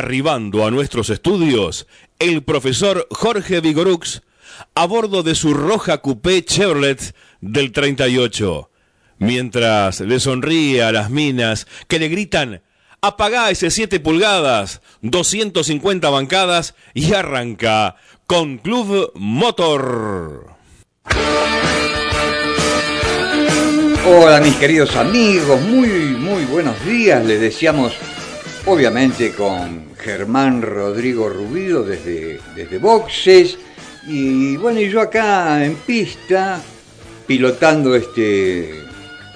Arribando a nuestros estudios el profesor Jorge Vigorux a bordo de su roja coupé Chevrolet del 38, mientras le sonríe a las minas que le gritan apagá ese 7 pulgadas, 250 bancadas y arranca con Club Motor. Hola mis queridos amigos, muy muy buenos días, les deseamos obviamente con Germán Rodrigo Rubido desde, desde Boxes y bueno, y yo acá en pista pilotando este,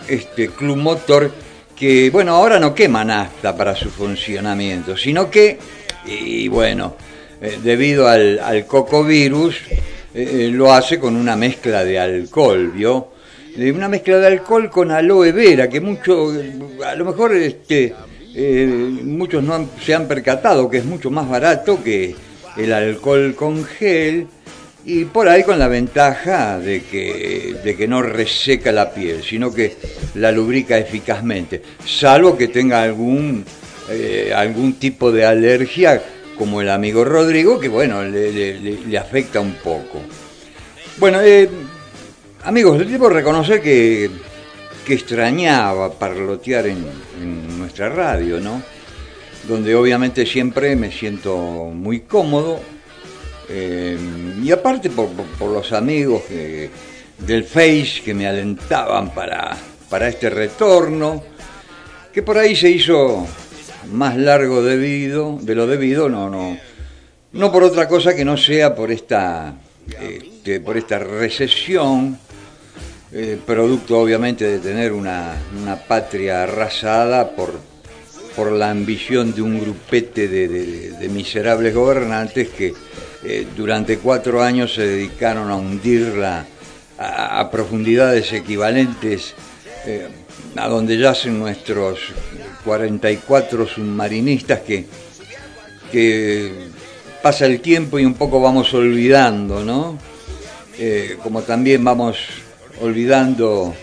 este Club Motor que bueno, ahora no quema nafta para su funcionamiento, sino que, y bueno, eh, debido al, al cocovirus, eh, eh, lo hace con una mezcla de alcohol, ¿vio? Una mezcla de alcohol con aloe vera, que mucho, a lo mejor este, muchos no se han percatado que es mucho más barato que el alcohol con gel y por ahí con la ventaja de que, de que no reseca la piel, sino que la lubrica eficazmente, salvo que tenga algún, eh, algún tipo de alergia, como el amigo Rodrigo, que bueno, le, afecta un poco. Bueno, eh, amigos, debo reconocer que, que extrañaba parlotear en, en nuestra radio, ¿no? Donde obviamente siempre me siento muy cómodo, eh, y aparte por, los amigos del Face que me alentaban para, para este retorno, que por ahí se hizo más largo debido, de lo debido, no, no, no por otra cosa que no sea por esta, este, por esta recesión, eh, producto obviamente de tener una, una patria arrasada por, por la ambición de un grupete de miserables gobernantes que eh, durante cuatro años se dedicaron a hundirla a, profundidades equivalentes eh, a donde yacen nuestros 44 submarinistas que, que pasa el tiempo y un poco vamos olvidando, ¿no? Como también vamos olvidando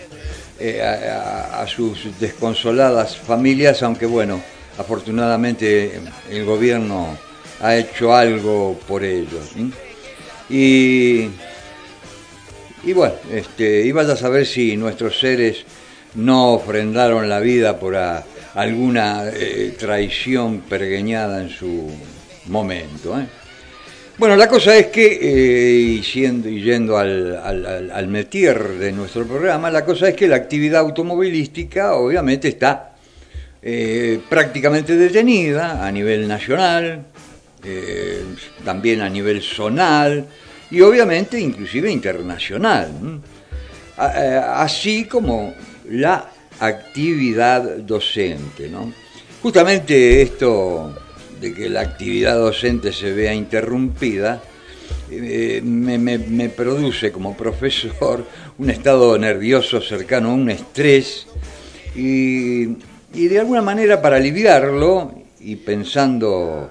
a, sus desconsoladas familias, aunque bueno, afortunadamente el gobierno ha hecho algo por ellos. Y, bueno, este, y a saber si nuestros seres no ofrendaron la vida por alguna eh, traición pergueñada en su momento. ¿eh? Bueno, la cosa es que, eh, y, yendo al, al, al, metier de nuestro programa, la cosa es que la actividad automovilística obviamente está prácticamente detenida a nivel nacional, eh, también a nivel zonal y obviamente inclusive internacional, eh, así como la actividad docente. Justamente esto de que la actividad docente se vea interrumpida, eh, me, produce como profesor un estado nervioso cercano a un estrés y, y de alguna manera para aliviarlo y pensando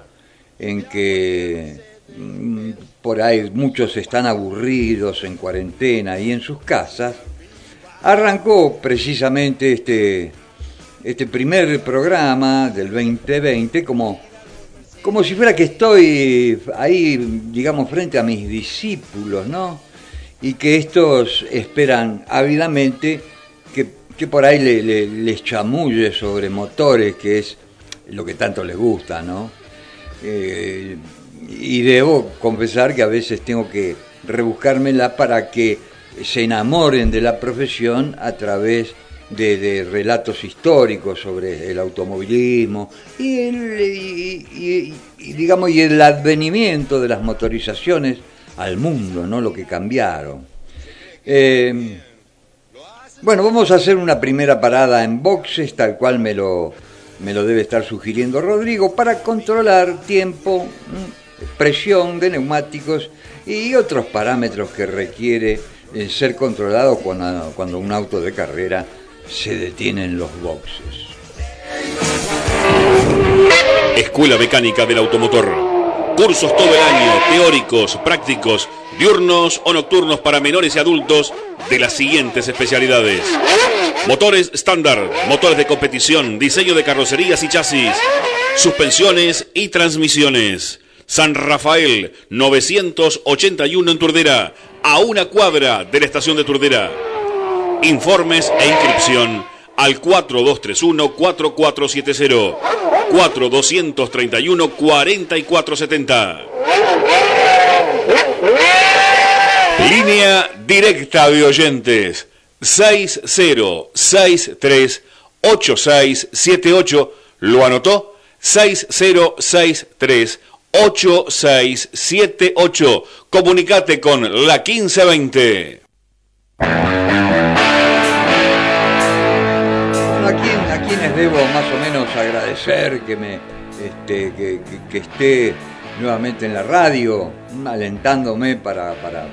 en que mm, por ahí muchos están aburridos en cuarentena y en sus casas, arrancó precisamente este, este primer programa del 2020 como, como si fuera que estoy ahí, digamos, frente a mis discípulos, ¿no? Y que estos esperan ávidamente que, que por ahí les chamulle sobre motores, que es lo que tanto les gusta, ¿no? Eh, y debo confesar que a veces tengo que rebuscármela para que se enamoren de la profesión a través de, relatos históricos sobre el automovilismo y el, digamos y el advenimiento de las motorizaciones al mundo, ¿no? Lo que cambiaron. Eh, bueno, vamos a hacer una primera parada en boxes, tal cual me lo me lo debe estar sugiriendo Rodrigo, para controlar tiempo, presión de neumáticos y otros parámetros que requiere eh, ser controlado cuando, cuando un auto de carrera se detiene en los boxes. Escuela Mecánica del Automotor. Cursos todo el año, teóricos, prácticos, diurnos o nocturnos para menores y adultos de las siguientes especialidades. Motores estándar, motores de competición, diseño de carrocerías y chasis, suspensiones y transmisiones. San Rafael 981 en Turdera, a una cuadra de la estación de Turdera. Informes e inscripción al 4231-4470, 4231-4470. Línea directa de oyentes 60638678. ¿Lo anotó? 60638678. Comunicate con la 1520. Quienes debo más o menos agradecer que me este, que, esté nuevamente en la radio, alentándome para, para eh,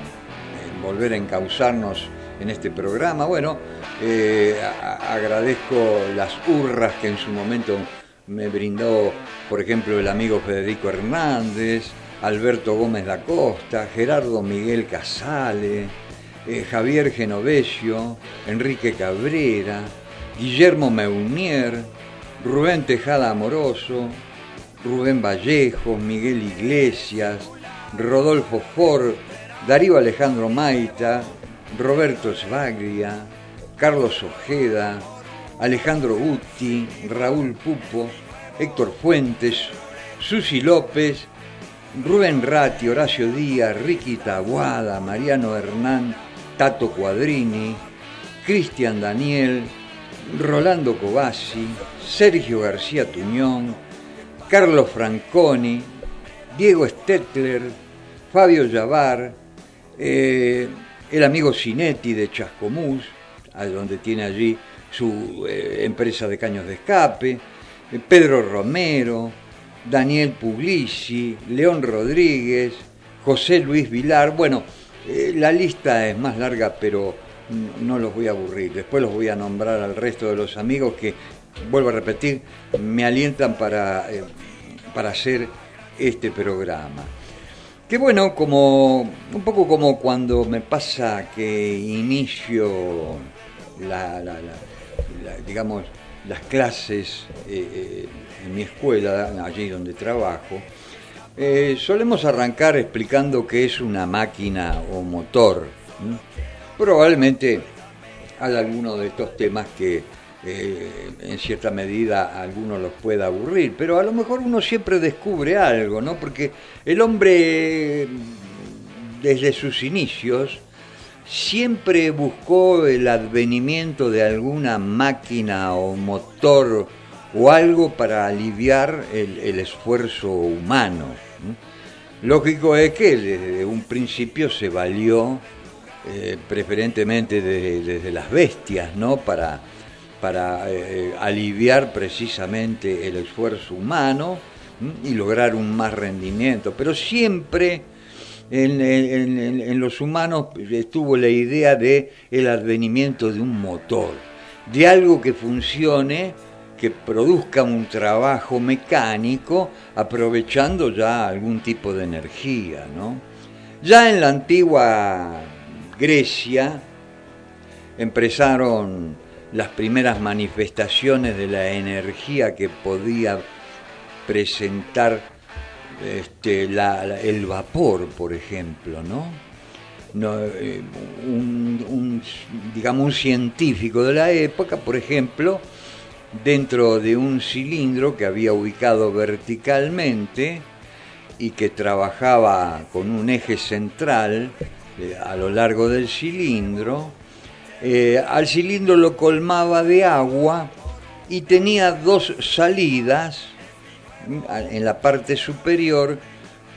volver a encauzarnos en este programa. Bueno, eh, agradezco las hurras que en su momento me brindó, por ejemplo, el amigo Federico Hernández, Alberto Gómez da Costa, Gerardo Miguel Casale, eh, Javier Genovesio, Enrique Cabrera, Guillermo Meunier, Rubén Tejada Amoroso, Rubén Vallejo, Miguel Iglesias, Rodolfo Ford, Darío Alejandro Maita, Roberto Svaglia, Carlos Ojeda, Alejandro Gutti, Raúl Pupo, Héctor Fuentes, Susi López, Rubén Ratti, Horacio Díaz, Ricky Taguada, Mariano Hernán, Tato Cuadrini, Cristian Daniel, Rolando Cobasi, Sergio García Tuñón, Carlos Franconi, Diego Stetler, Fabio Yavar, eh, el amigo Cinetti de Chascomús, donde tiene allí su eh, empresa de caños de escape, eh, Pedro Romero, Daniel Puglisi, León Rodríguez, José Luis Vilar. Bueno, la lista es más larga, pero no los voy a aburrir. Después los voy a nombrar al resto de los amigos que, vuelvo a repetir, me alientan para, para hacer este programa. Que bueno, como un poco como cuando me pasa que inicio la, digamos las clases eh, eh, en mi escuela, allí donde trabajo, eh, solemos arrancar explicando qué es una máquina o motor. Probablemente hay algunos de estos temas que eh, en cierta medida a algunos los pueda aburrir, pero a lo mejor uno siempre descubre algo, ¿no? Porque el hombre, desde sus inicios, siempre buscó el advenimiento de alguna máquina o motor o algo para aliviar el, esfuerzo humano. Lógico es que desde un principio se valió eh, preferentemente desde las bestias, ¿no? Para para eh, aliviar precisamente el esfuerzo humano y lograr un más rendimiento. Pero siempre en, los humanos estuvo la idea de el advenimiento de un motor, de algo que funcione, que produzca un trabajo mecánico, aprovechando ya algún tipo de energía. ¿no? Ya en la antigua Grecia empezaron las primeras manifestaciones de la energía que podía presentar este, el vapor, por ejemplo, ¿no? Eh, un, digamos, un científico de la época, por ejemplo, dentro de un cilindro que había ubicado verticalmente y que trabajaba con un eje central a lo largo del cilindro, eh, al cilindro lo colmaba de agua y tenía dos salidas en la parte superior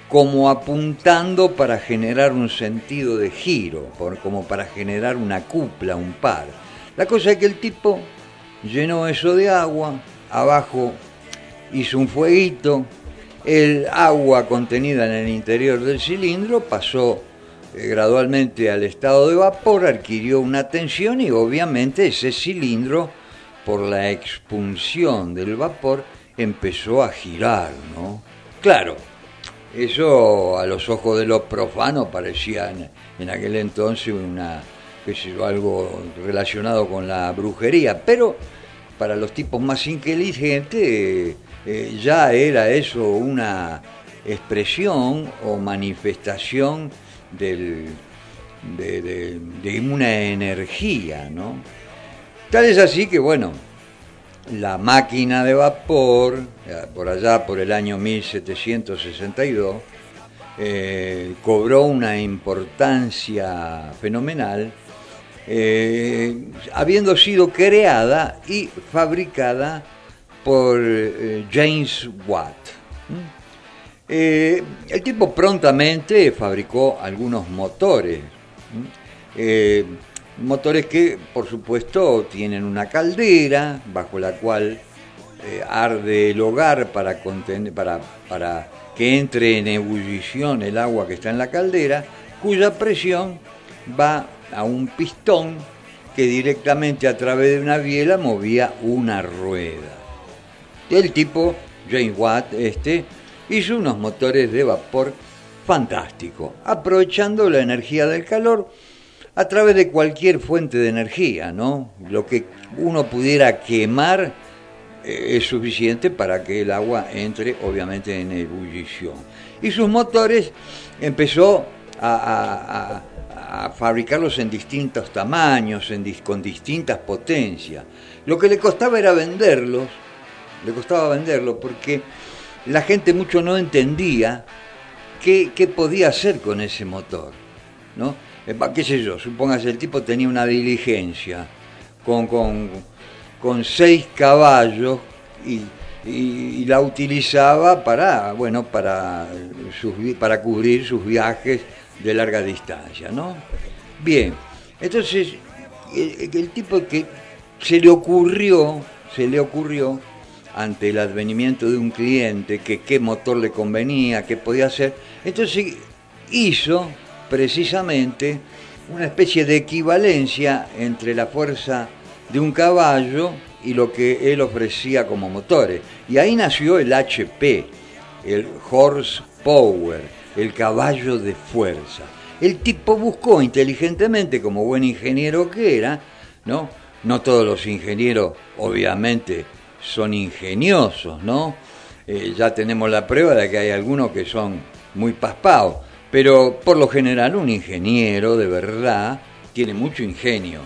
como apuntando para generar un sentido de giro, como para generar una cupla, un par. La cosa es que el tipo llenó eso de agua, abajo hizo un fueguito, el agua contenida en el interior del cilindro pasó eh, gradualmente al estado de vapor, adquirió una tensión y obviamente ese cilindro, por la expulsión del vapor, empezó a girar, ¿no? Claro, eso a los ojos de los profanos parecía en, aquel entonces una, algo relacionado con la brujería, pero para los tipos más inteligentes eh, ya era eso una expresión o manifestación del, de, una energía, ¿no? Tal es así que, bueno, la máquina de vapor, eh, por allá por el año 1762, eh, cobró una importancia fenomenal, eh, habiendo sido creada y fabricada por James Watt. El tipo prontamente fabricó algunos motores eh, motores que, por supuesto, tienen una caldera bajo la cual eh, arde el hogar para, para, para que entre en ebullición el agua que está en la caldera, cuya presión va a un pistón que directamente a través de una biela movía una rueda. El tipo, James Watt, este, hizo unos motores de vapor fantásticos, aprovechando la energía del calor a través de cualquier fuente de energía, ¿no? Lo que uno pudiera quemar eh, es suficiente para que el agua entre, obviamente, en ebullición. Y sus motores empezó a, fabricarlos en distintos tamaños, con distintas potencias. Lo que le costaba era venderlos, le costaba venderlos porque la gente mucho no entendía qué, podía hacer con ese motor, ¿no? Eh, qué sé yo, supóngase el tipo tenía una diligencia con, con, seis caballos y, la utilizaba para, bueno, para, para cubrir sus viajes de larga distancia, ¿no? Bien, entonces el, tipo que se le ocurrió, se le ocurrió ante el advenimiento de un cliente que qué motor le convenía, qué podía hacer, entonces hizo precisamente una especie de equivalencia entre la fuerza de un caballo y lo que él ofrecía como motores. Y ahí nació el HP, el horse power, el caballo de fuerza. El tipo buscó inteligentemente, como buen ingeniero que era, ¿no? No todos los ingenieros, obviamente, son ingeniosos, ¿no? Eh, ya tenemos la prueba de que hay algunos que son muy paspados pero por lo general un ingeniero de verdad tiene mucho ingenio.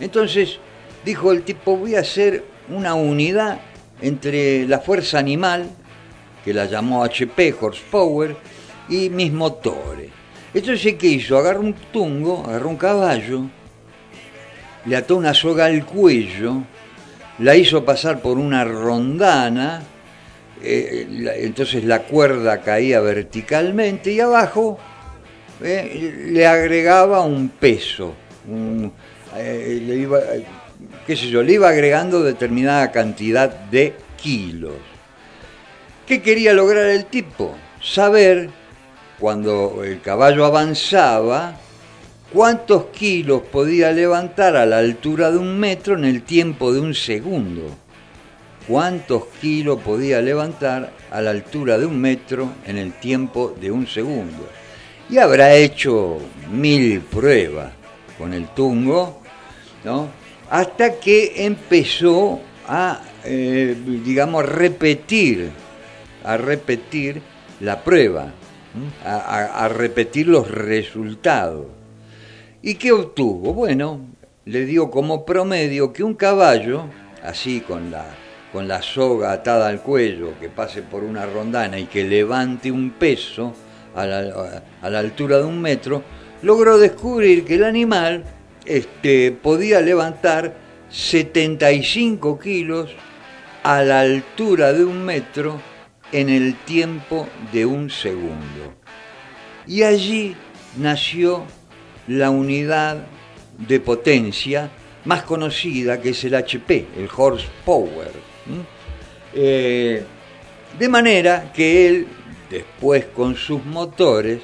Entonces dijo el tipo, voy a hacer una unidad entre la fuerza animal, que la llamó HP, horsepower, y mis motores. Entonces, ¿qué hizo? Agarró un tungo, agarró un caballo, le ató una soga al cuello, la hizo pasar por una rondana, eh, entonces la cuerda caía verticalmente y abajo eh, le agregaba un peso, eh, qué sé yo, le iba agregando determinada cantidad de kilos. ¿Qué quería lograr el tipo? Saber, cuando el caballo avanzaba, cuántos kilos podía levantar a la altura de un metro en el tiempo de un segundo cuántos kilos podía levantar a la altura de un metro en el tiempo de un segundo. Y habrá hecho mil pruebas con el tungo, ¿no? hasta que empezó a, eh, digamos, repetir, a repetir la prueba, a, a repetir los resultados. ¿Y qué obtuvo? Bueno, le dio como promedio que un caballo, así con la con la soga atada al cuello, que pase por una rondana y que levante un peso a la, altura de un metro, logró descubrir que el animal este, podía levantar 75 kilos a la altura de un metro en el tiempo de un segundo. Y allí nació la unidad de potencia más conocida que es el HP, el horsepower eh, de manera que él, después con sus motores,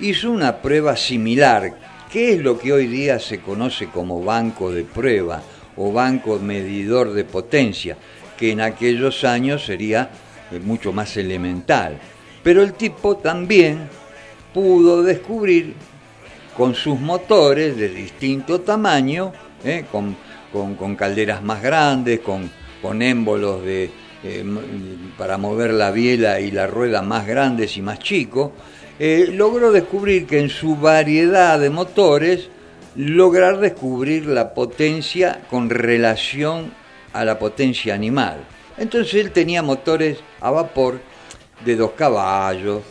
hizo una prueba similar, que es lo que hoy día se conoce como banco de prueba o banco medidor de potencia, que en aquellos años sería eh, mucho más elemental. Pero el tipo también pudo descubrir con sus motores de distinto tamaño, eh, con, con calderas más grandes, con con émbolos de, eh, para mover la biela y la rueda más grandes y más chicos, eh, logró descubrir que en su variedad de motores, lograr descubrir la potencia con relación a la potencia animal. Entonces él tenía motores a vapor de 2 caballos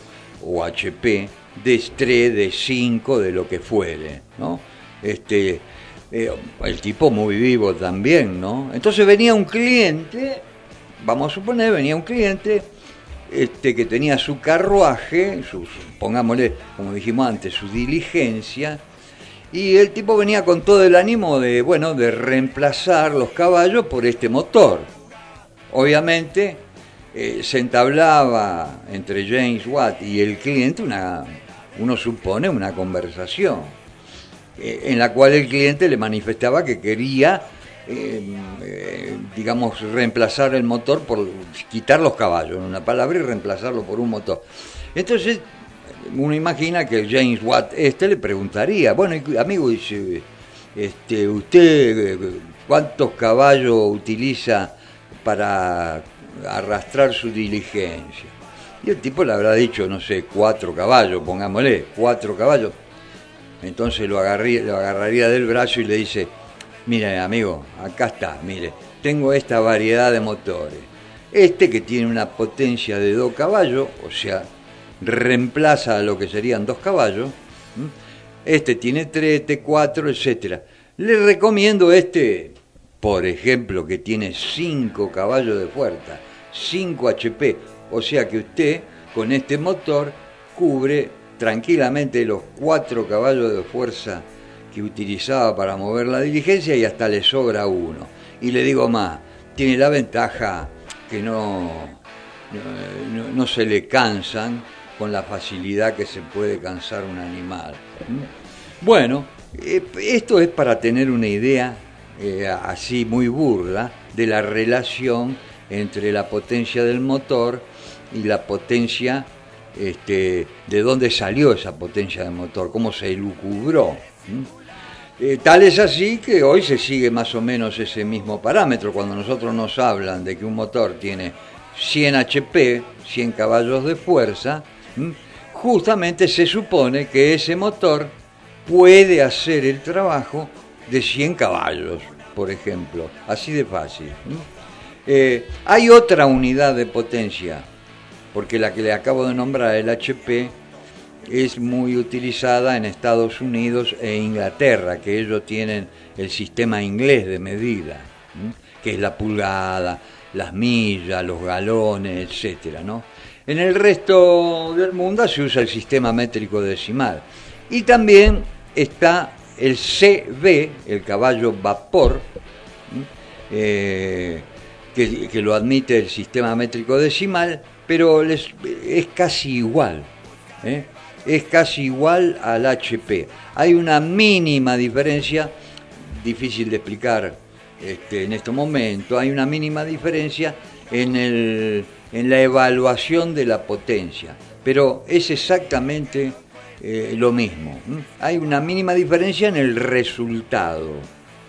o HP, de 3, de 5, de lo que fuere, ¿no? Este, eh, el tipo muy vivo también, ¿no? Entonces venía un cliente, vamos a suponer, venía un cliente este, que tenía su carruaje, pongámosle, como dijimos antes, su diligencia, y el tipo venía con todo el ánimo de, bueno, de reemplazar los caballos por este motor. Obviamente eh, se entablaba entre James Watt y el cliente una, uno supone, una conversación, eh, en la cual el cliente le manifestaba que quería, eh, digamos, reemplazar el motor por quitar los caballos, en una palabra, y reemplazarlo por un motor. Entonces, uno imagina que James Watt este le preguntaría, bueno, amigo, dice, este, ¿usted cuántos caballos utiliza para arrastrar su diligencia? Y el tipo le habrá dicho, no sé, cuatro caballos, pongámosle, cuatro caballos. Entonces lo, lo agarraría del brazo y le dice, mire amigo, acá está, mire, tengo esta variedad de motores. Este que tiene una potencia de dos caballos, o sea, reemplaza a lo que serían dos caballos. Este tiene tres, este cuatro, etc. Le recomiendo este, por ejemplo, que tiene cinco caballos de fuerza, 5 HP, o sea que usted con este motor cubre tranquilamente los cuatro caballos de fuerza que utilizaba para mover la diligencia y hasta le sobra uno. Y le digo más, tiene la ventaja que no, no, se le cansan con la facilidad que se puede cansar un animal. Bueno, eh, esto es para tener una idea eh, así muy burda de la relación entre la potencia del motor y la potencia, este, de dónde salió esa potencia del motor, cómo se lucubró. Eh, tal es así que hoy se sigue más o menos ese mismo parámetro. Cuando nosotros nos hablan de que un motor tiene 100 HP, 100 caballos de fuerza, justamente se supone que ese motor puede hacer el trabajo de 100 caballos, por ejemplo. Así de fácil. Eh, hay otra unidad de potencia, porque la que le acabo de nombrar, el HP, es muy utilizada en Estados Unidos e Inglaterra, que ellos tienen el sistema inglés de medida, que es la pulgada, las millas, los galones, etcétera, ¿no? En el resto del mundo se usa el sistema métrico decimal. Y también está el CB, el caballo vapor, eh, que, lo admite el sistema métrico decimal, pero es casi igual. ¿eh? Es casi igual al HP. Hay una mínima diferencia, difícil de explicar este, en este momento, hay una mínima diferencia en, el, en la evaluación de la potencia, pero es exactamente eh, lo mismo. Hay una mínima diferencia en el resultado.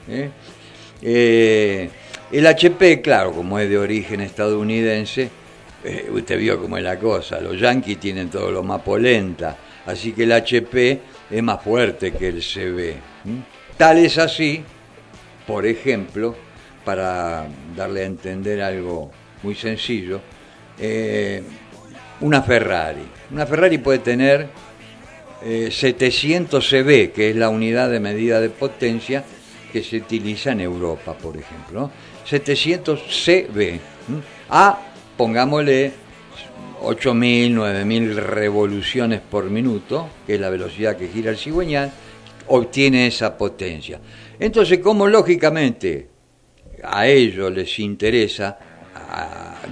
¿eh? El HP, claro, como es de origen estadounidense, eh, usted vio cómo es la cosa, los yankees tienen todo lo más polenta, así que el HP es más fuerte que el CB. Tal es así, por ejemplo, para darle a entender algo muy sencillo, eh, una Ferrari. Una Ferrari puede tener 700 eh, CB, que es la unidad de medida de potencia que se utiliza en Europa, por ejemplo. 700 CB. A, pongámosle 8.000, 9.000 revoluciones por minuto, que es la velocidad que gira el cigüeñal, obtiene esa potencia. Entonces, como lógicamente a ellos les interesa,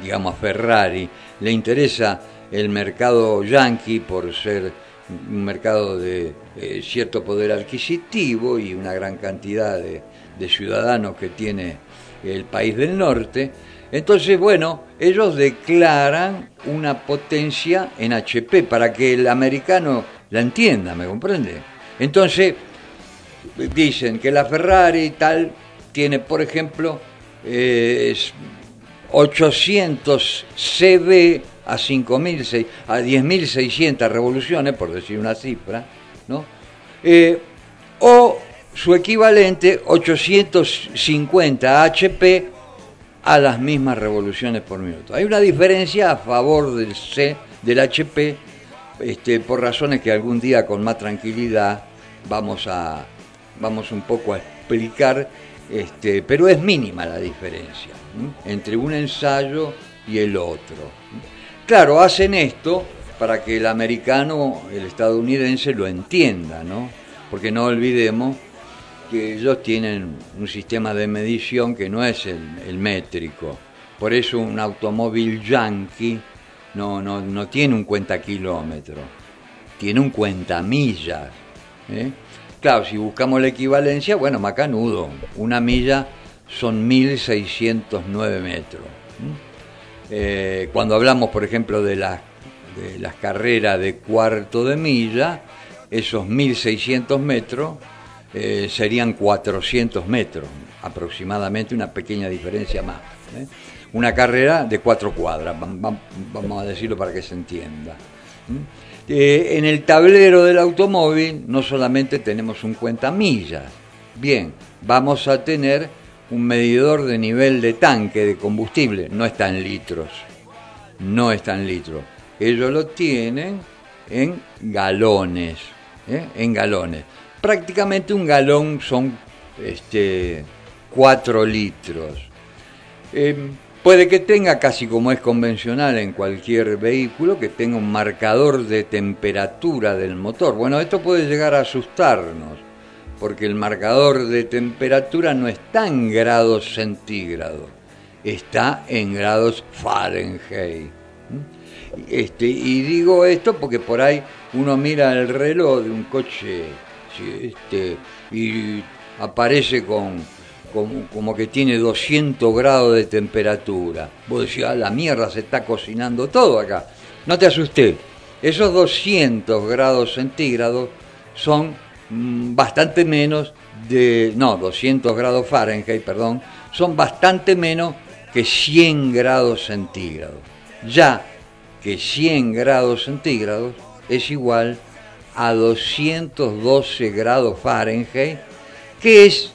digamos a Ferrari, le interesa el mercado yankee por ser un mercado de cierto poder adquisitivo y una gran cantidad de ciudadanos que tiene el país del norte. Entonces, bueno, ellos declaran una potencia en HP para que el americano la entienda, ¿me comprende? Entonces, dicen que la Ferrari tal tiene, por ejemplo, 800 cb a, a 10.600 revoluciones, por decir una cifra, ¿no? Eh, o su equivalente 850 HP a las mismas revoluciones por minuto. Hay una diferencia a favor del C, del HP, este, por razones que algún día con más tranquilidad vamos a vamos un poco a explicar, este, pero es mínima la diferencia entre un ensayo y el otro. Claro, hacen esto para que el americano, el estadounidense lo entienda, ¿no? Porque no olvidemos que ellos tienen un sistema de medición que no es el, métrico. Por eso un automóvil yankee no, no, no tiene un cuenta kilómetro, tiene un cuenta millas. ¿eh? Claro, si buscamos la equivalencia, bueno, macanudo, una milla son 1609 metros. Eh, cuando hablamos, por ejemplo, de, de las carreras de cuarto de milla, esos 1600 metros eh, serían 400 metros, aproximadamente, una pequeña diferencia más. ¿eh? Una carrera de cuatro cuadras, vamos a decirlo para que se entienda. en el tablero del automóvil no solamente tenemos un cuenta millas, bien, vamos a tener un medidor de nivel de tanque de combustible, no está en litros, no está en litros. Ellos lo tienen en galones, ¿eh? en galones. Prácticamente un galón son este, 4 litros. Em, puede que tenga, casi como es convencional en cualquier vehículo, que tenga un marcador de temperatura del motor. Bueno, esto puede llegar a asustarnos porque el marcador de temperatura no está en grados centígrados, está en grados Fahrenheit. Este, y digo esto porque por ahí uno mira el reloj de un coche este, y aparece con, como que tiene 200 grados de temperatura. Vos decís, ah, la mierda, se está cocinando todo acá. No te asustes, esos 200 grados centígrados son Mm, bastante menos de, no, 200 grados Fahrenheit, perdón, son bastante menos que 100 grados centígrados. Ya que 100 grados centígrados es igual a 212 grados Fahrenheit, que es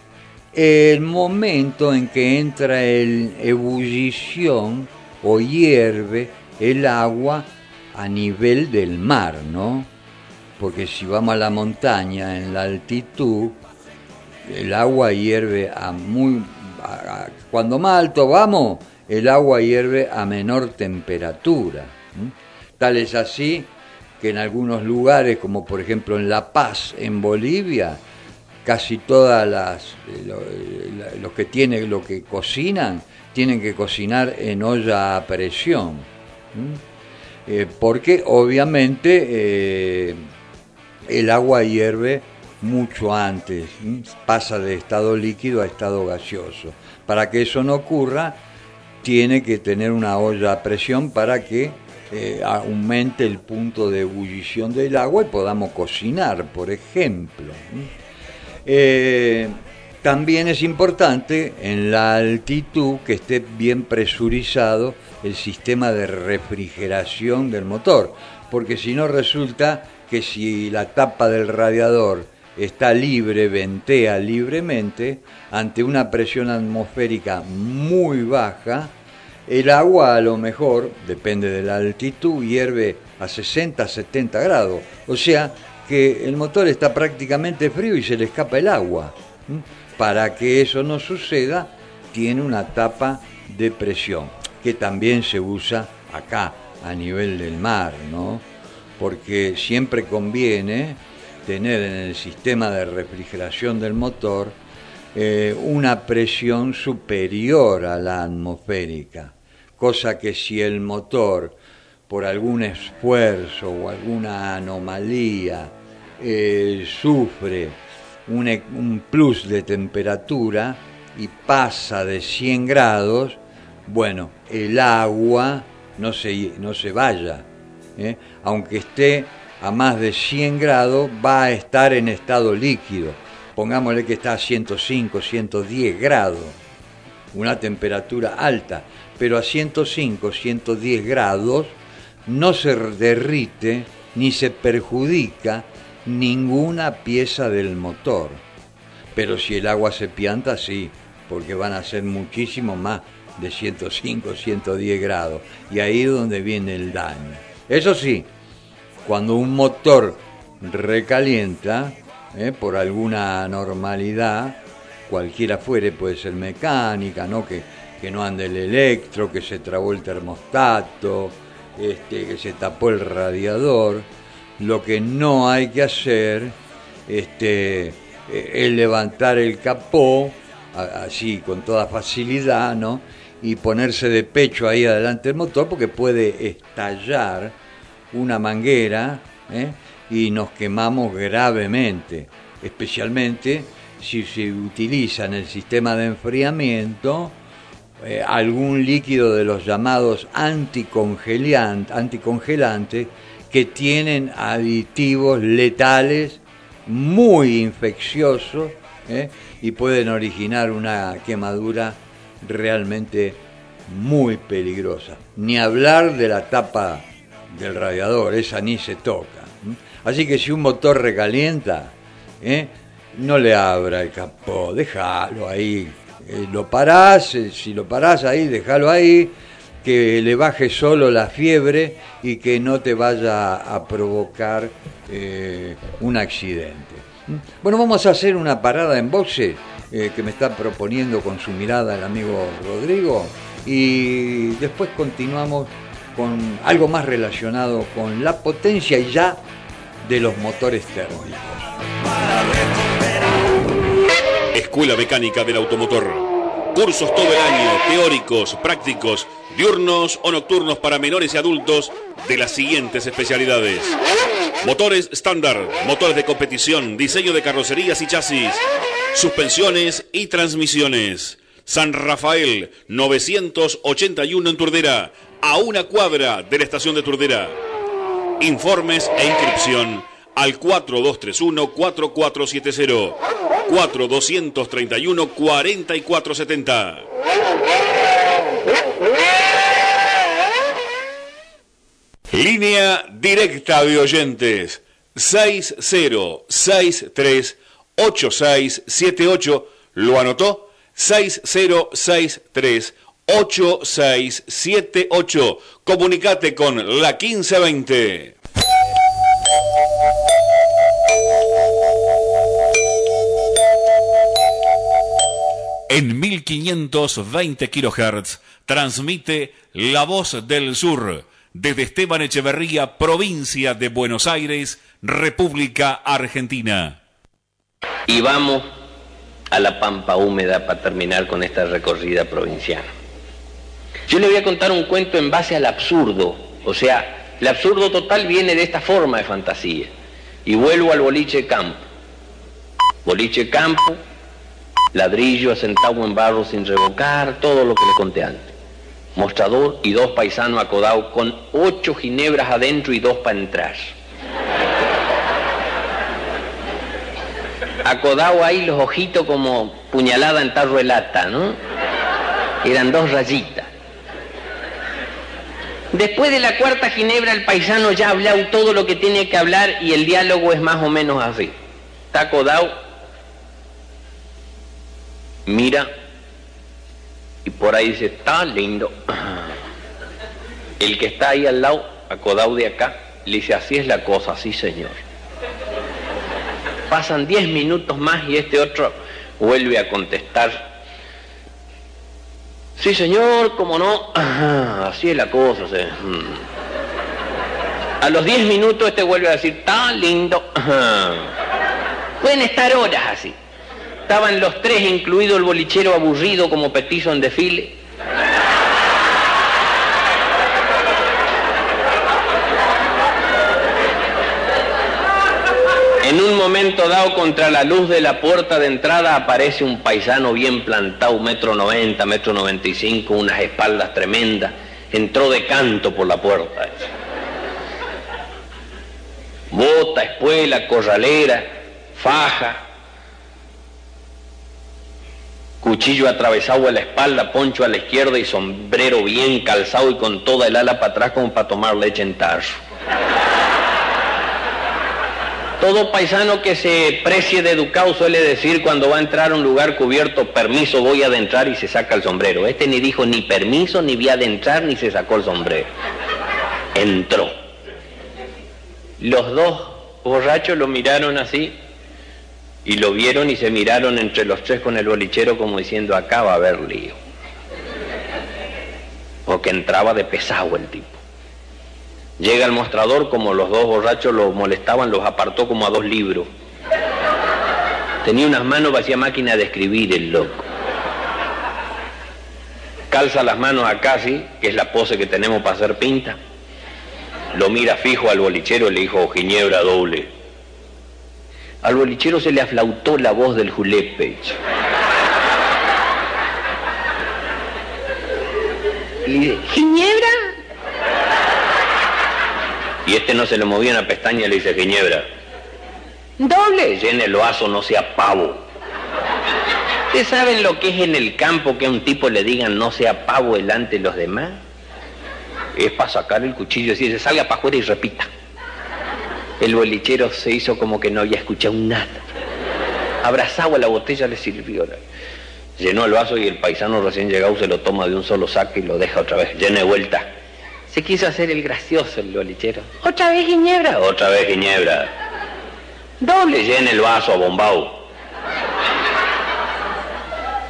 el momento en que entra en ebullición o hierve el agua a nivel del mar, ¿no? porque si vamos a la montaña, en la altitud, el agua hierve a muy... cuando más alto vamos, el agua hierve a menor temperatura. Tal es así que en algunos lugares, como por ejemplo en La Paz, en Bolivia, casi todas las los que tienen lo que cocinan tienen que cocinar en olla a presión eh, porque obviamente eh, el agua hierve mucho antes, pasa de estado líquido a estado gaseoso. Para que eso no ocurra, tiene que tener una olla a presión para que eh, aumente el punto de ebullición del agua y podamos cocinar, por ejemplo. Eh, también es importante en la altitud que esté bien presurizado el sistema de refrigeración del motor, porque si no resulta que si la tapa del radiador está libre, ventea libremente, ante una presión atmosférica muy baja, el agua a lo mejor, depende de la altitud, hierve a 60, 70 grados. O sea que el motor está prácticamente frío y se le escapa el agua. Para que eso no suceda, tiene una tapa de presión, que también se usa acá, a nivel del mar, ¿no? porque siempre conviene tener en el sistema de refrigeración del motor eh, una presión superior a la atmosférica, cosa que si el motor por algún esfuerzo o alguna anomalía eh, sufre un, un, plus de temperatura y pasa de 100 grados, bueno, el agua no se, no se vaya, ¿eh? aunque esté a más de 100 grados, va a estar en estado líquido. Pongámosle que está a 105, 110 grados, una temperatura alta, pero a 105, 110 grados no se derrite ni se perjudica ninguna pieza del motor. Pero si el agua se pianta, sí, porque van a ser muchísimo más de 105, 110 grados. Y ahí es donde viene el daño. Eso sí, cuando un motor recalienta, eh, por alguna normalidad, cualquiera fuere, puede ser mecánica, ¿no? Que, que no ande el electro, que se trabó el termostato, este, que se tapó el radiador. Lo que no hay que hacer este, eh, es levantar el capó, así con toda facilidad, ¿no? y ponerse de pecho ahí adelante del motor porque puede estallar una manguera ¿eh? Y nos quemamos gravemente, especialmente si se utiliza en el sistema de enfriamiento eh, algún líquido de los llamados anticongelantes que tienen aditivos letales muy infecciosos ¿eh? y pueden originar una quemadura realmente muy peligrosa. Ni hablar de la tapa del radiador, esa ni se toca. Así que si un motor recalienta, ¿eh? no le abra el capó, déjalo ahí. Eh, lo parás, eh, si lo parás ahí, déjalo ahí, que le baje solo la fiebre y que no te vaya a provocar un accidente. Bueno, vamos a hacer una parada en boxe eh, que me está proponiendo con su mirada el amigo Rodrigo y después continuamos con algo más relacionado con la potencia ya de los motores térmicos. Escuela Mecánica del Automotor. Cursos todo el año, teóricos, prácticos, diurnos o nocturnos para menores y adultos de las siguientes especialidades. Motores estándar, motores de competición, diseño de carrocerías y chasis, suspensiones y transmisiones. San Rafael 981 en Turdera, a una cuadra de la estación de Turdera. Informes e inscripción al 4231-4470, 4231-4470. Línea directa de oyentes 6063 8678. ¿Lo anotó? 6063 8678. Comunicate con la 1520. En 1520 kHz transmite La Voz del Sur desde Esteban Echeverría, provincia de Buenos Aires, República Argentina. Y vamos a la pampa húmeda para terminar con esta recorrida provinciana. Yo le voy a contar un cuento en base al absurdo, o sea, el absurdo total viene de esta forma de fantasía. Y vuelvo al boliche campo. Boliche campo, ladrillo asentado en barro sin revocar, todo lo que le conté antes. Mostrador y dos paisanos acodados con ocho ginebras adentro y dos para entrar. acodado ahí los ojitos como puñalada en tarro de lata, ¿no? Eran dos rayitas. Después de la cuarta ginebra, el paisano ya ha hablado todo lo que tiene que hablar y el diálogo es más o menos así. Está acodado, mira, y por ahí dice, está lindo. El que está ahí al lado, acodado de acá, le dice, así es la cosa, sí señor. Pasan diez minutos más y este otro vuelve a contestar. Sí, señor, cómo no. así es la cosa. Mm. A los diez minutos este vuelve a decir, tan lindo. Pueden estar horas así. Estaban los tres, incluido el bolichero aburrido como petizo en desfile. En un momento dado contra la luz de la puerta de entrada aparece un paisano bien plantado, metro noventa, metro noventa y cinco, unas espaldas tremendas. Entró de canto por la puerta. Bota, espuela, corralera, faja, cuchillo atravesado a la espalda, poncho a la izquierda y sombrero bien calzado y con toda el ala para atrás como para tomar leche en tarro. Todo paisano que se precie de educado suele decir cuando va a entrar a un lugar cubierto, permiso, voy a adentrar y se saca el sombrero. Este ni dijo ni permiso, ni a adentrar, ni se sacó el sombrero. Entró. Los dos borrachos lo miraron así y lo vieron y se miraron entre los tres con el bolichero como diciendo, acá va a haber lío. Porque entraba de pesado el tipo. Llega al mostrador, como los dos borrachos lo molestaban, los apartó como a dos libros. Tenía unas manos, vacía máquina de escribir el loco. Calza las manos acá, sí, que es la pose que tenemos para hacer pinta. Lo mira fijo al bolichero y le dijo, Ginebra doble. Al bolichero se le aflautó la voz del julepe. ¿Ginebra? Y este no se le movía una pestaña y le dice, Ginebra, doble, llene el vaso, no sea pavo. ¿Ustedes saben lo que es en el campo que a un tipo le digan no sea pavo delante de los demás? Es para sacar el cuchillo y se salga para afuera y repita. El bolichero se hizo como que no había escuchado nada. Abrazado a la botella le sirvió. Llenó el vaso y el paisano recién llegado se lo toma de un solo saque y lo deja otra vez. Llene vuelta. Se quiso hacer el gracioso el bolichero. ¿Otra vez Ginebra? Otra vez Ginebra. Doble llena el vaso a bombao.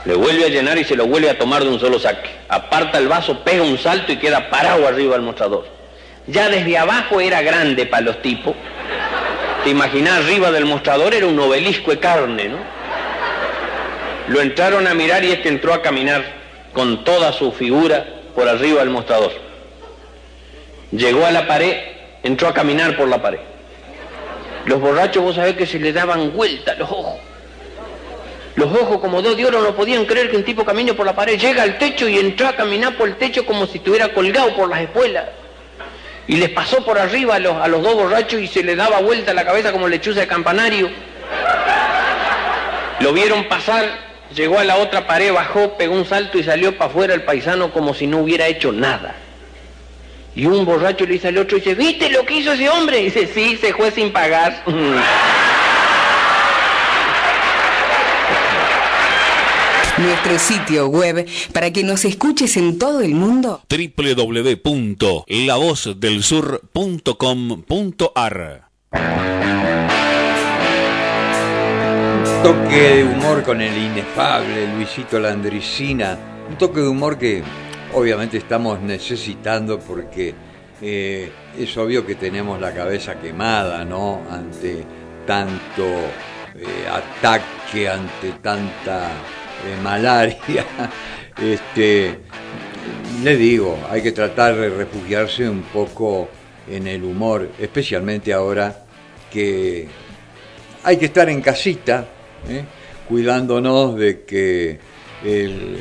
Le vuelve a llenar y se lo vuelve a tomar de un solo saque. Aparta el vaso, pega un salto y queda parado arriba del mostrador. Ya desde abajo era grande para los tipos. Te imaginas arriba del mostrador era un obelisco de carne, ¿no? Lo entraron a mirar y este entró a caminar con toda su figura por arriba del mostrador. Llegó a la pared, entró a caminar por la pared. Los borrachos, vos sabés que se le daban vuelta los ojos. Los ojos como dos de oro no podían creer que un tipo camine por la pared. Llega al techo y entró a caminar por el techo como si estuviera colgado por las espuelas. Y les pasó por arriba a los, a los dos borrachos y se le daba vuelta la cabeza como lechuza de campanario. Lo vieron pasar, llegó a la otra pared, bajó, pegó un salto y salió para afuera el paisano como si no hubiera hecho nada. Y un borracho le dice al otro, dice, ¿viste lo que hizo ese hombre? Y dice, sí, se fue sin pagar. Nuestro sitio web para que nos escuches en todo el mundo. www.lavozdelsur.com.ar Un toque de humor con el inefable Luisito Landricina. Un toque de humor que obviamente estamos necesitando porque eh, es obvio que tenemos la cabeza quemada, ¿no? Ante tanto eh, ataque, ante tanta eh, malaria. Este, le digo, hay que tratar de refugiarse un poco en el humor, especialmente ahora que hay que estar en casita, cuidándonos de que el,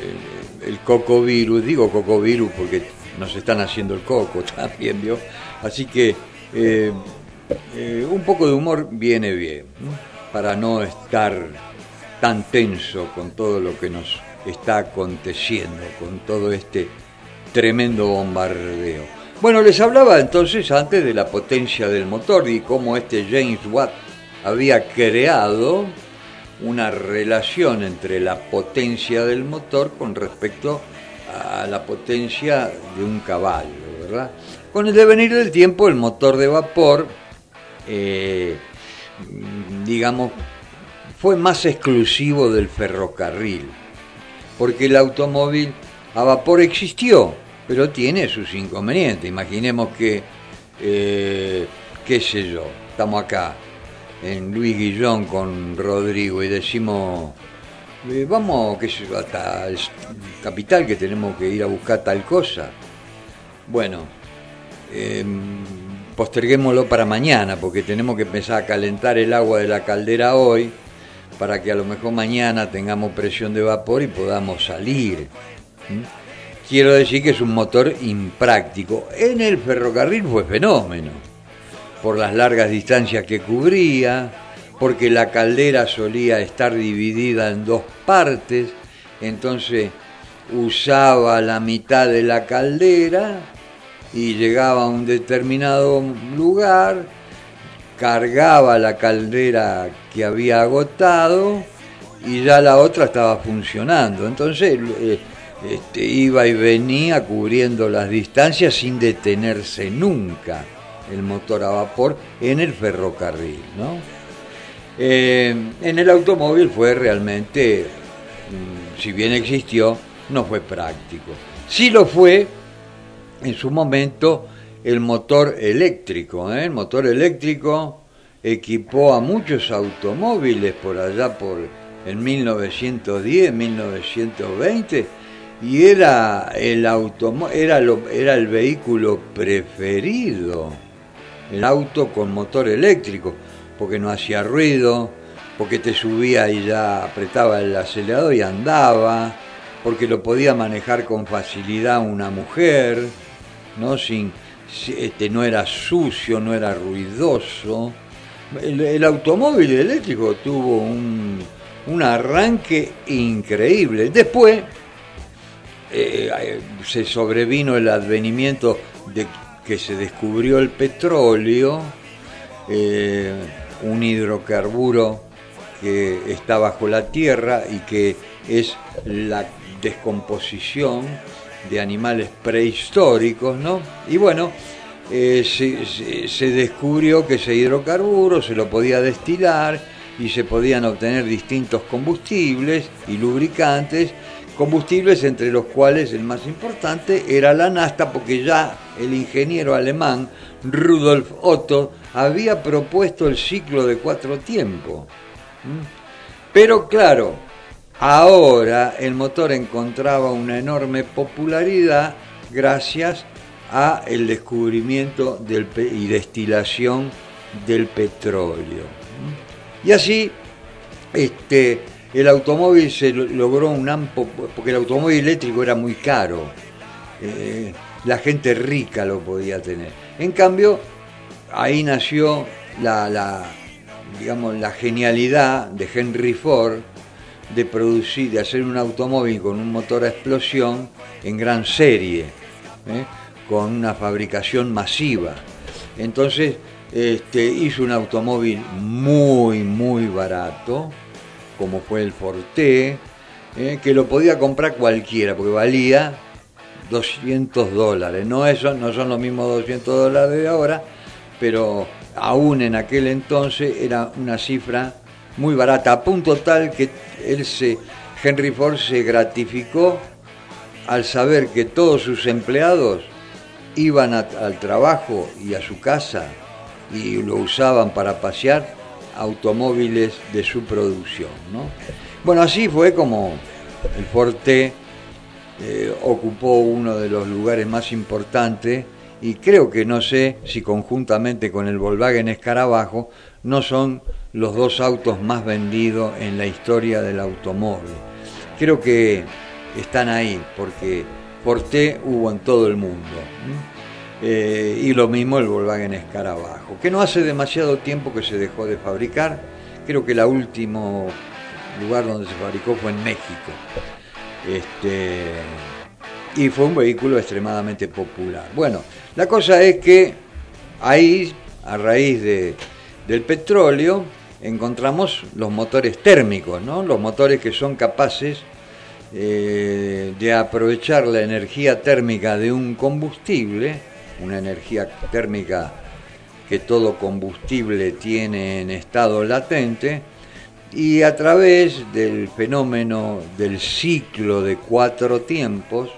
el cocovirus, digo cocovirus porque nos están haciendo el coco también, ¿vio? Así que eh, eh, un poco de humor viene bien, para no estar tan tenso con todo lo que nos está aconteciendo, con todo este tremendo bombardeo. Bueno, les hablaba entonces antes de la potencia del motor y cómo este James Watt había creado una relación entre la potencia del motor con respecto a la potencia de un caballo, ¿verdad? Con el devenir del tiempo, el motor de vapor, eh, digamos, fue más exclusivo del ferrocarril, porque el automóvil a vapor existió, pero tiene sus inconvenientes. Imaginemos que, eh, qué sé yo, estamos acá, en Luis Guillón con Rodrigo y decimos, eh, vamos, yo, hasta el capital que tenemos que ir a buscar tal cosa. Bueno, em, posterguémoslo para mañana porque tenemos que empezar a calentar el agua de la caldera hoy para que a lo mejor mañana tengamos presión de vapor y podamos salir. Quiero decir que es un motor impráctico. En el ferrocarril fue fenómeno por las largas distancias que cubría, porque la caldera solía estar dividida en dos partes entonces usaba la mitad de la caldera y llegaba a un determinado lugar, cargaba la caldera que había agotado y ya la otra estaba funcionando. Entonces eh, este, iba y venía cubriendo las distancias sin detenerse nunca el motor a vapor en el ferrocarril. ¿no? Eh, en el automóvil fue realmente, mm, si bien existió, no fue práctico. Sí lo fue en su momento el motor eléctrico. ¿eh? El motor eléctrico equipó a muchos automóviles por allá por en 1910, 1920 y era el era, era el vehículo preferido, el auto con motor eléctrico, porque no hacía ruido, porque te subía y ya apretaba el acelerador y andaba, porque lo podía manejar con facilidad una mujer, no sin este no era sucio, no era ruidoso. El, automóvil eléctrico tuvo un, un arranque increíble. Después eh, se sobrevino el advenimiento de que se descubrió el petróleo, eh, un hidrocarburo que está bajo la tierra y que es la descomposición de animales prehistóricos, ¿no? Y bueno, eh, se, descubrió que ese hidrocarburo se lo podía destilar y se podían obtener distintos combustibles y lubricantes combustibles entre los cuales el más importante era la nafta porque ya el ingeniero alemán Rudolf Otto había propuesto el ciclo de cuatro tiempos. Pero claro, ahora el motor encontraba una enorme popularidad gracias a el descubrimiento del y destilación del petróleo. Y así este, el automóvil se logró un amplio, porque el automóvil eléctrico era muy caro, eh, la gente rica lo podía tener. En cambio, ahí nació la, digamos, la genialidad de Henry Ford de producir, de hacer un automóvil con un motor a explosión en gran serie, ¿eh? con una fabricación masiva. Entonces este, hizo un automóvil muy, muy barato, como fue el Forte, eh, que lo podía comprar cualquiera, porque valía 200 dólares. No, eso, no son los mismos 200 dólares de ahora, pero aún en aquel entonces era una cifra muy barata, a punto tal que él se, Henry Ford se gratificó al saber que todos sus empleados iban al trabajo y a su casa y lo usaban para pasear automóviles de su producción. Bueno, así fue como el Forte eh, ocupó uno de los lugares más importantes y creo que no sé si conjuntamente con el Volkswagen Escarabajo no son los dos autos más vendidos en la historia del automóvil. Creo que están ahí porque Forte hubo en todo el mundo. Y lo mismo el Volkswagen Escarabajo, que no hace demasiado tiempo que se dejó de fabricar. Creo que el último lugar donde se fabricó fue en México. Este, y fue un vehículo extremadamente popular. Bueno, la cosa es que ahí, a raíz de, del petróleo, encontramos los motores térmicos, ¿no? los motores que son capaces eh, de aprovechar la energía térmica de un combustible una energía térmica que todo combustible tiene en estado latente, y a través del fenómeno del ciclo de cuatro tiempos,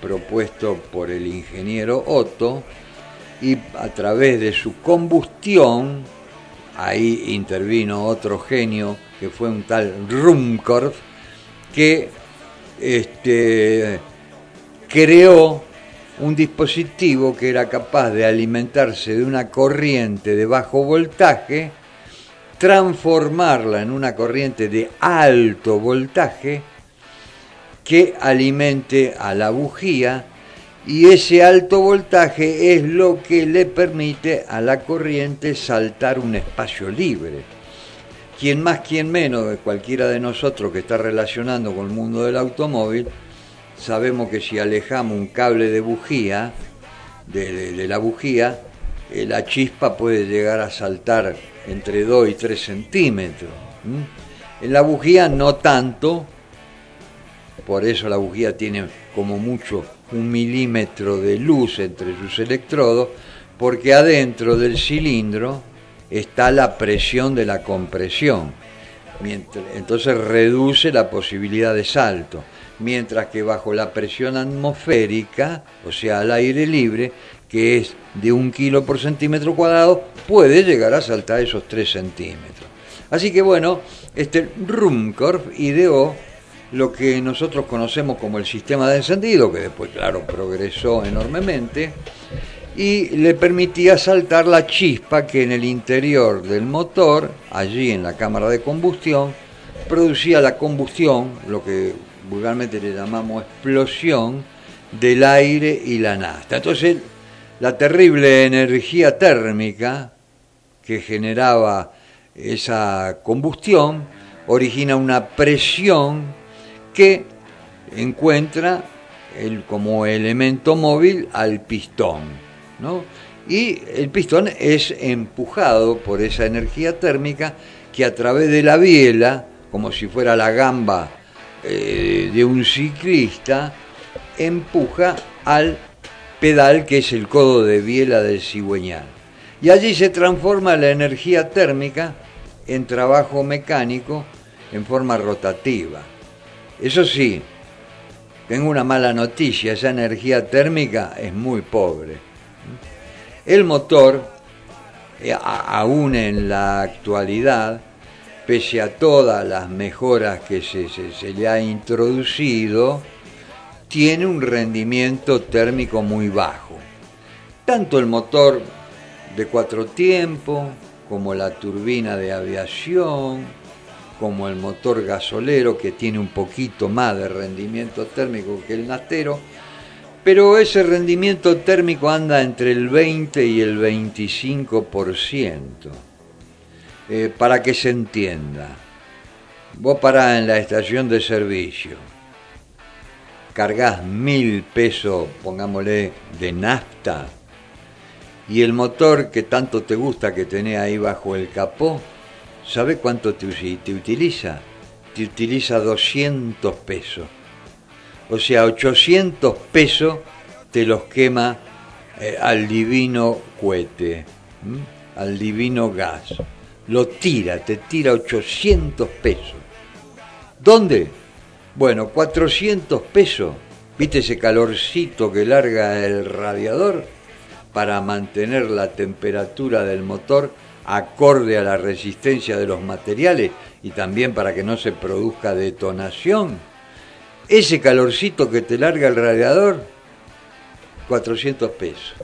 propuesto por el ingeniero Otto, y a través de su combustión, ahí intervino otro genio que fue un tal Rumkorf, que este, creó un dispositivo que era capaz de alimentarse de una corriente de bajo voltaje, transformarla en una corriente de alto voltaje que alimente a la bujía y ese alto voltaje es lo que le permite a la corriente saltar un espacio libre. quien más, quien menos, cualquiera de nosotros que está relacionando con el mundo del automóvil, sabemos que si alejamos un cable de bujía, de, la bujía, eh, la chispa puede llegar a saltar entre 2 y 3 centímetros. En la bujía no tanto, por eso la bujía tiene como mucho un milímetro de luz entre sus electrodos, porque adentro del cilindro está la presión de la compresión. entonces reduce la posibilidad de salto. Mientras que bajo la presión atmosférica, o sea, al aire libre, que es de un kilo por centímetro cuadrado, puede llegar a saltar esos 3 centímetros. Así que bueno, este Rumkorf ideó lo que nosotros conocemos como el sistema de encendido, que después, claro, progresó enormemente, y le permitía saltar la chispa que en el interior del motor, allí en la cámara de combustión, producía la combustión, lo que vulgarmente le llamamos explosión, del aire y la nafta. Entonces, la terrible energía térmica que generaba esa combustión origina una presión que encuentra el, como elemento móvil al pistón. Y el pistón es empujado por esa energía térmica que a través de la biela, como si fuera la gamba eh, de un ciclista, empuja al pedal que es el codo de biela del cigüeñal. Y allí se transforma la energía térmica en trabajo mecánico en forma rotativa. Eso sí, tengo una mala noticia, esa energía térmica es muy pobre el motor, eh, aún en la actualidad, pese a todas las mejoras que se, le ha introducido, tiene un rendimiento térmico muy bajo. Tanto el motor de cuatro tiempos, como la turbina de aviación, como el motor gasolero que tiene un poquito más de rendimiento térmico que el nastero, pero ese rendimiento térmico anda entre el 20 y el 25%. Eh, para que se entienda, vos parás en la estación de servicio, cargas mil pesos, pongámosle, de nafta, y el motor que tanto te gusta que tenés ahí bajo el capó, ¿sabe cuánto te, te utiliza? Te utiliza 200 pesos o sea, 800 pesos te los quema eh, al divino cohete, al divino gas. Lo tira, te tira 800 pesos. ¿Dónde? Bueno, 400 pesos. ¿Viste ese calorcito que larga el radiador? Para mantener la temperatura del motor acorde a la resistencia de los materiales y también para que no se produzca detonación ese calorcito que te larga el radiador, 400 pesos.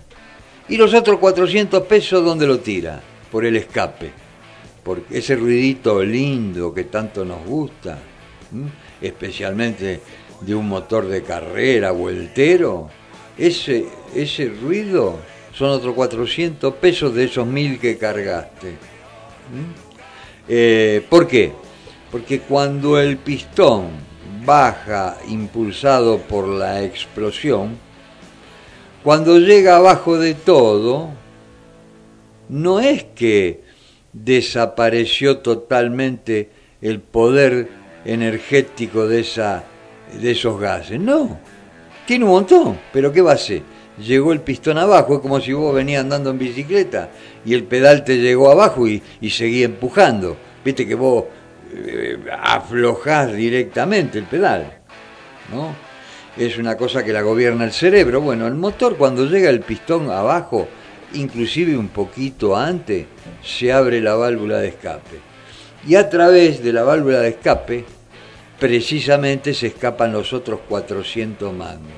Y los otros 400 pesos, ¿dónde lo tira? Por el escape. Porque ese ruidito lindo que tanto nos gusta, especialmente de un motor de carrera vueltero, ese, ese ruido son otros 400 pesos de esos mil que cargaste. Eh, ¿Por qué? Porque cuando el pistón baja impulsado por la explosión, cuando llega abajo de todo, no es que desapareció totalmente el poder energético de, esa, de esos gases, no, tiene un montón, pero ¿qué va a hacer? Llegó el pistón abajo, es como si vos venías andando en bicicleta y el pedal te llegó abajo y, y seguía empujando. Viste que vos eh, aflojás directamente el pedal. ¿no? Es una cosa que la gobierna el cerebro. Bueno, el motor cuando llega el pistón abajo, inclusive un poquito antes, se abre la válvula de escape. Y a través de la válvula de escape, precisamente se escapan los otros 400 mangos.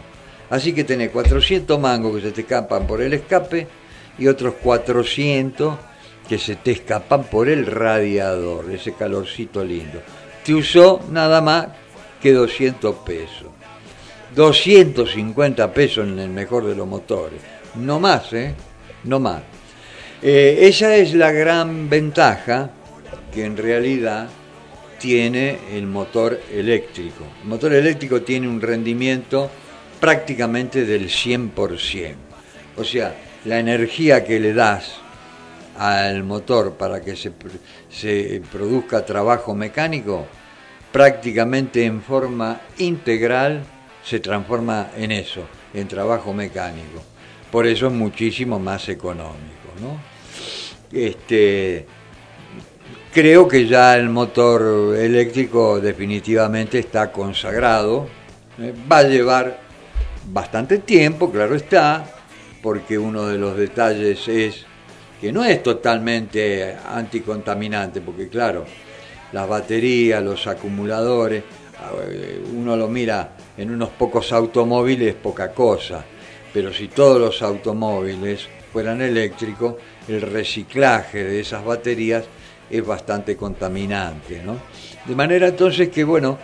Así que tenés 400 mangos que se te escapan por el escape y otros 400 que se te escapan por el radiador, ese calorcito lindo. Te usó nada más que 200 pesos. 250 pesos en el mejor de los motores. No más, ¿eh? No más. Eh, esa es la gran ventaja que en realidad tiene el motor eléctrico. El motor eléctrico tiene un rendimiento prácticamente del 100%. O sea, la energía que le das al motor para que se, se produzca trabajo mecánico, prácticamente en forma integral se transforma en eso, en trabajo mecánico. Por eso es muchísimo más económico. ¿no? Este, creo que ya el motor eléctrico definitivamente está consagrado. ¿eh? Va a llevar bastante tiempo, claro está, porque uno de los detalles es que no es totalmente anticontaminante, porque claro, las baterías, los acumuladores, uno lo mira en unos pocos automóviles, poca cosa, pero si todos los automóviles fueran eléctricos, el reciclaje de esas baterías es bastante contaminante. De manera entonces que, bueno,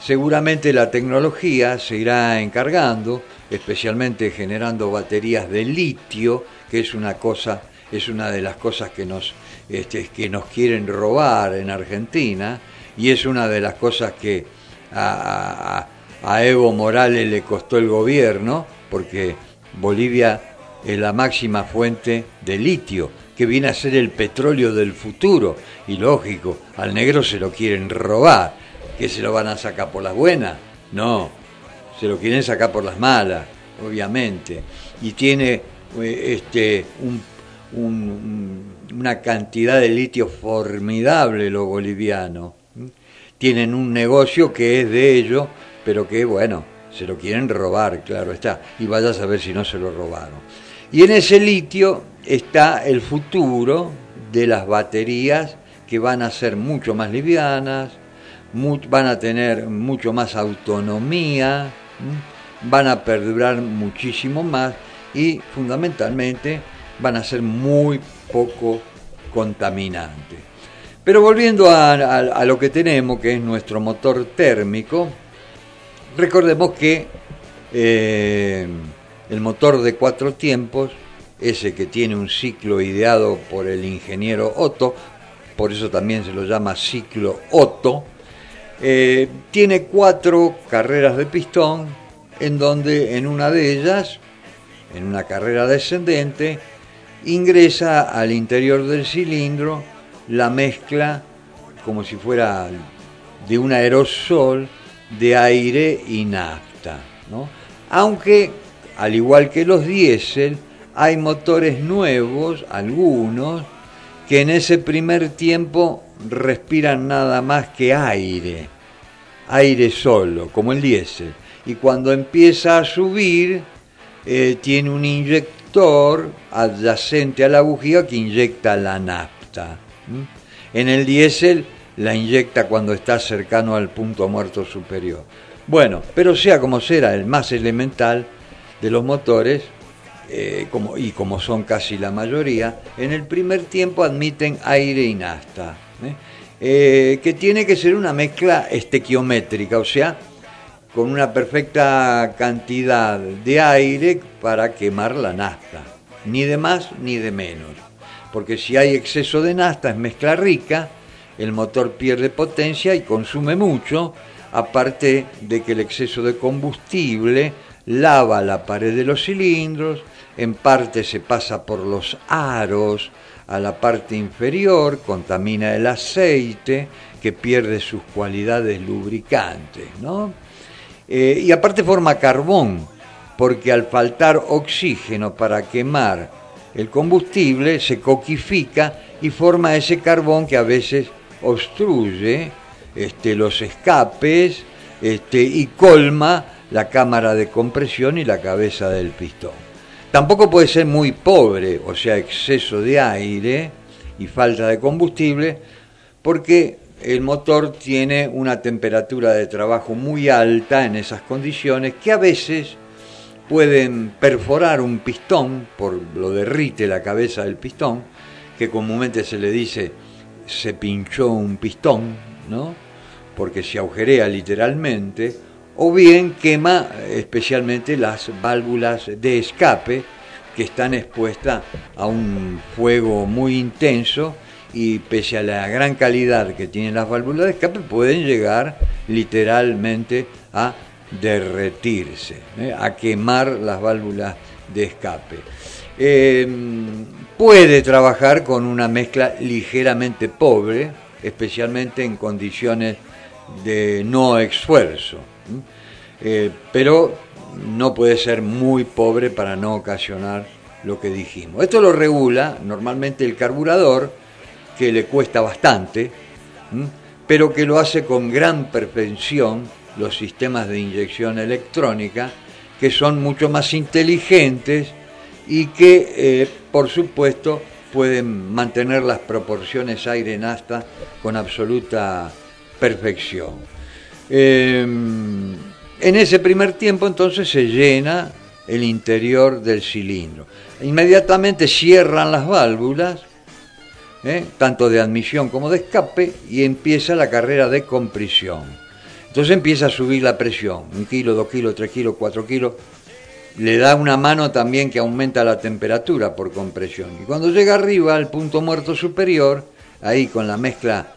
seguramente la tecnología se irá encargando, especialmente generando baterías de litio, que es una cosa es una de las cosas que nos, este, que nos quieren robar en Argentina y es una de las cosas que a, Evo Morales le costó el gobierno, porque Bolivia es la máxima fuente de litio, que viene a ser el petróleo del futuro. Y lógico, al negro se lo quieren robar. ¿Que se lo van a sacar por las buenas? No, se lo quieren sacar por las malas, obviamente. Y tiene eh, este, un una cantidad de litio formidable los bolivianos. Tienen un negocio que es de ellos, pero que, bueno, se lo quieren robar, claro está. Y vaya a saber si no se lo robaron. Y en ese litio está el futuro de las baterías que van a ser mucho más livianas, van a tener mucho más autonomía, van a perdurar muchísimo más y fundamentalmente van a ser muy poco contaminantes. Pero volviendo a, lo que tenemos, que es nuestro motor térmico, recordemos que eh, el motor de cuatro tiempos, ese que tiene un ciclo ideado por el ingeniero Otto, por eso también se lo llama ciclo Otto, eh, tiene cuatro carreras de pistón, en donde en una de ellas, en una carrera descendente, ingresa al interior del cilindro la mezcla como si fuera de un aerosol de aire y nafta. Aunque, al igual que los diésel, hay motores nuevos, algunos, que en ese primer tiempo respiran nada más que aire, aire solo, como el diésel. Y cuando empieza a subir, eh, tiene un inyector adyacente a la bujía que inyecta la nafta. En el diésel la inyecta cuando está cercano al punto muerto superior. Bueno, pero sea como sea, el más elemental de los motores, eh, como, y como son casi la mayoría, en el primer tiempo admiten aire y ¿eh? Eh, que tiene que ser una mezcla estequiométrica, o sea, con una perfecta cantidad de aire para quemar la nafta, ni de más ni de menos. Porque si hay exceso de nafta es mezcla rica, el motor pierde potencia y consume mucho, aparte de que el exceso de combustible lava la pared de los cilindros, en parte se pasa por los aros a la parte inferior, contamina el aceite que pierde sus cualidades lubricantes, ¿no? Eh, y aparte forma carbón, porque al faltar oxígeno para quemar el combustible se coquifica y forma ese carbón que a veces obstruye este, los escapes este, y colma la cámara de compresión y la cabeza del pistón. Tampoco puede ser muy pobre, o sea, exceso de aire y falta de combustible, porque el motor tiene una temperatura de trabajo muy alta en esas condiciones que a veces pueden perforar un pistón, por lo derrite la cabeza del pistón, que comúnmente se le dice se pinchó un pistón, ¿no? Porque se agujerea literalmente, o bien quema especialmente las válvulas de escape que están expuestas a un fuego muy intenso y pese a la gran calidad que tienen las válvulas de escape, pueden llegar literalmente a derretirse, ¿eh? a quemar las válvulas de escape. Em, puede trabajar con una mezcla ligeramente pobre, especialmente en condiciones de no esfuerzo, eh, pero no puede ser muy pobre para no ocasionar lo que dijimos. Esto lo regula normalmente el carburador, que le cuesta bastante, pero que lo hace con gran perfección los sistemas de inyección electrónica, que son mucho más inteligentes y que, eh, por supuesto, pueden mantener las proporciones aire-nafta con absoluta perfección. Em, en ese primer tiempo entonces se llena el interior del cilindro. Inmediatamente cierran las válvulas, ¿eh? tanto de admisión como de escape, y empieza la carrera de compresión. Entonces empieza a subir la presión, un kilo, dos kilos, tres kilos, cuatro kilos. Le da una mano también que aumenta la temperatura por compresión. Y cuando llega arriba al punto muerto superior, ahí con la mezcla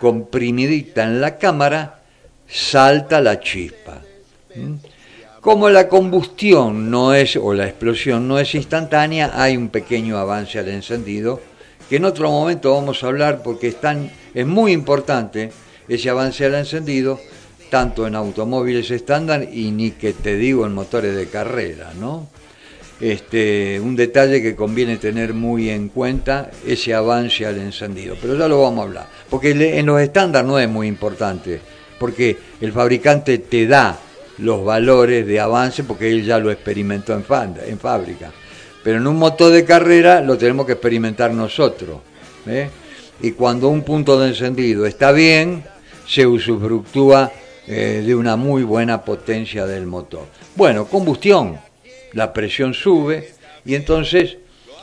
comprimidita en la cámara, salta la chispa. Como la combustión no es, o la explosión no es instantánea, hay un pequeño avance al encendido, que en otro momento vamos a hablar porque es, es muy importante ese avance al encendido, tanto en automóviles estándar y ni que te digo en motores de carrera, ¿no? Este, un detalle que conviene tener muy en cuenta, ese avance al encendido, pero ya lo vamos a hablar, porque en los estándar no es muy importante, porque el fabricante te da los valores de avance porque él ya lo experimentó en, fábrica. Pero en un motor de carrera lo tenemos que experimentar nosotros. ¿eh? Y cuando un punto de encendido está bien, se usufructúa eh, de una muy buena potencia del motor. Bueno, combustión, la presión sube y entonces,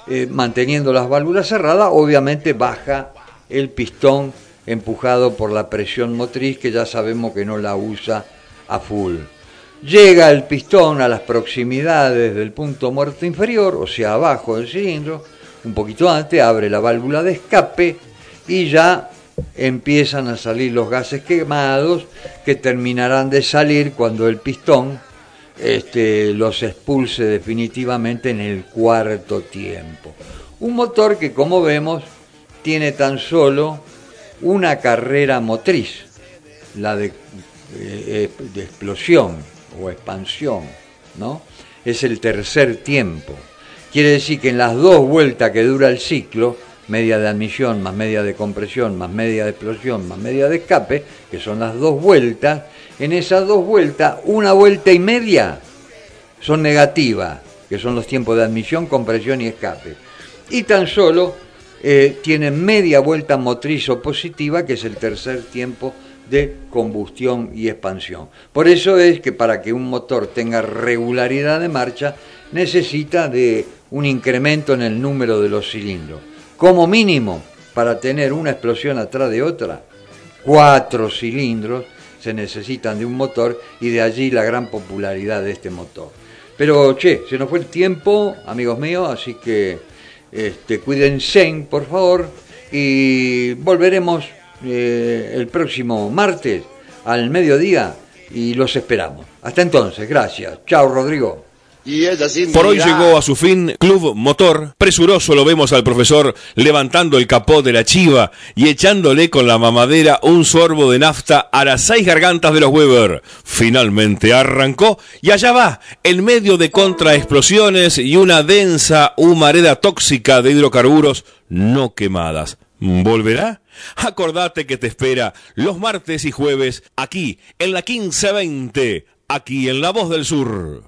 eh, manteniendo las válvulas cerradas, obviamente baja el pistón empujado por la presión motriz que ya sabemos que no la usa a full. Llega el pistón a las proximidades del punto muerto inferior, o sea, abajo del cilindro, un poquito antes, abre la válvula de escape y ya empiezan a salir los gases quemados que terminarán de salir cuando el pistón este, los expulse definitivamente en el cuarto tiempo. Un motor que, como vemos, tiene tan solo una carrera motriz, la de, eh, de explosión, o expansión, ¿no? Es el tercer tiempo. Quiere decir que en las dos vueltas que dura el ciclo, media de admisión, más media de compresión, más media de explosión, más media de escape, que son las dos vueltas, en esas dos vueltas, una vuelta y media son negativas, que son los tiempos de admisión, compresión y escape. Y tan solo eh, tienen media vuelta motriz o positiva, que es el tercer tiempo de combustión y expansión. Por eso es que para que un motor tenga regularidad de marcha necesita de un incremento en el número de los cilindros. Como mínimo, para tener una explosión atrás de otra, cuatro cilindros se necesitan de un motor y de allí la gran popularidad de este motor. Pero, che, se nos fue el tiempo, amigos míos, así que este, cuídense, por favor, y volveremos eh, el próximo martes al mediodía y los esperamos. Hasta entonces, gracias. Chao, Rodrigo. Por hoy llegó a su fin Club Motor. Presuroso lo vemos al profesor levantando el capó de la chiva y echándole con la mamadera un sorbo de nafta a las seis gargantas de los Weber. Finalmente arrancó y allá va, en medio de contraexplosiones y una densa humareda tóxica de hidrocarburos no quemadas. ¿Volverá? Acordate que te espera los martes y jueves aquí en la 1520, aquí en La Voz del Sur.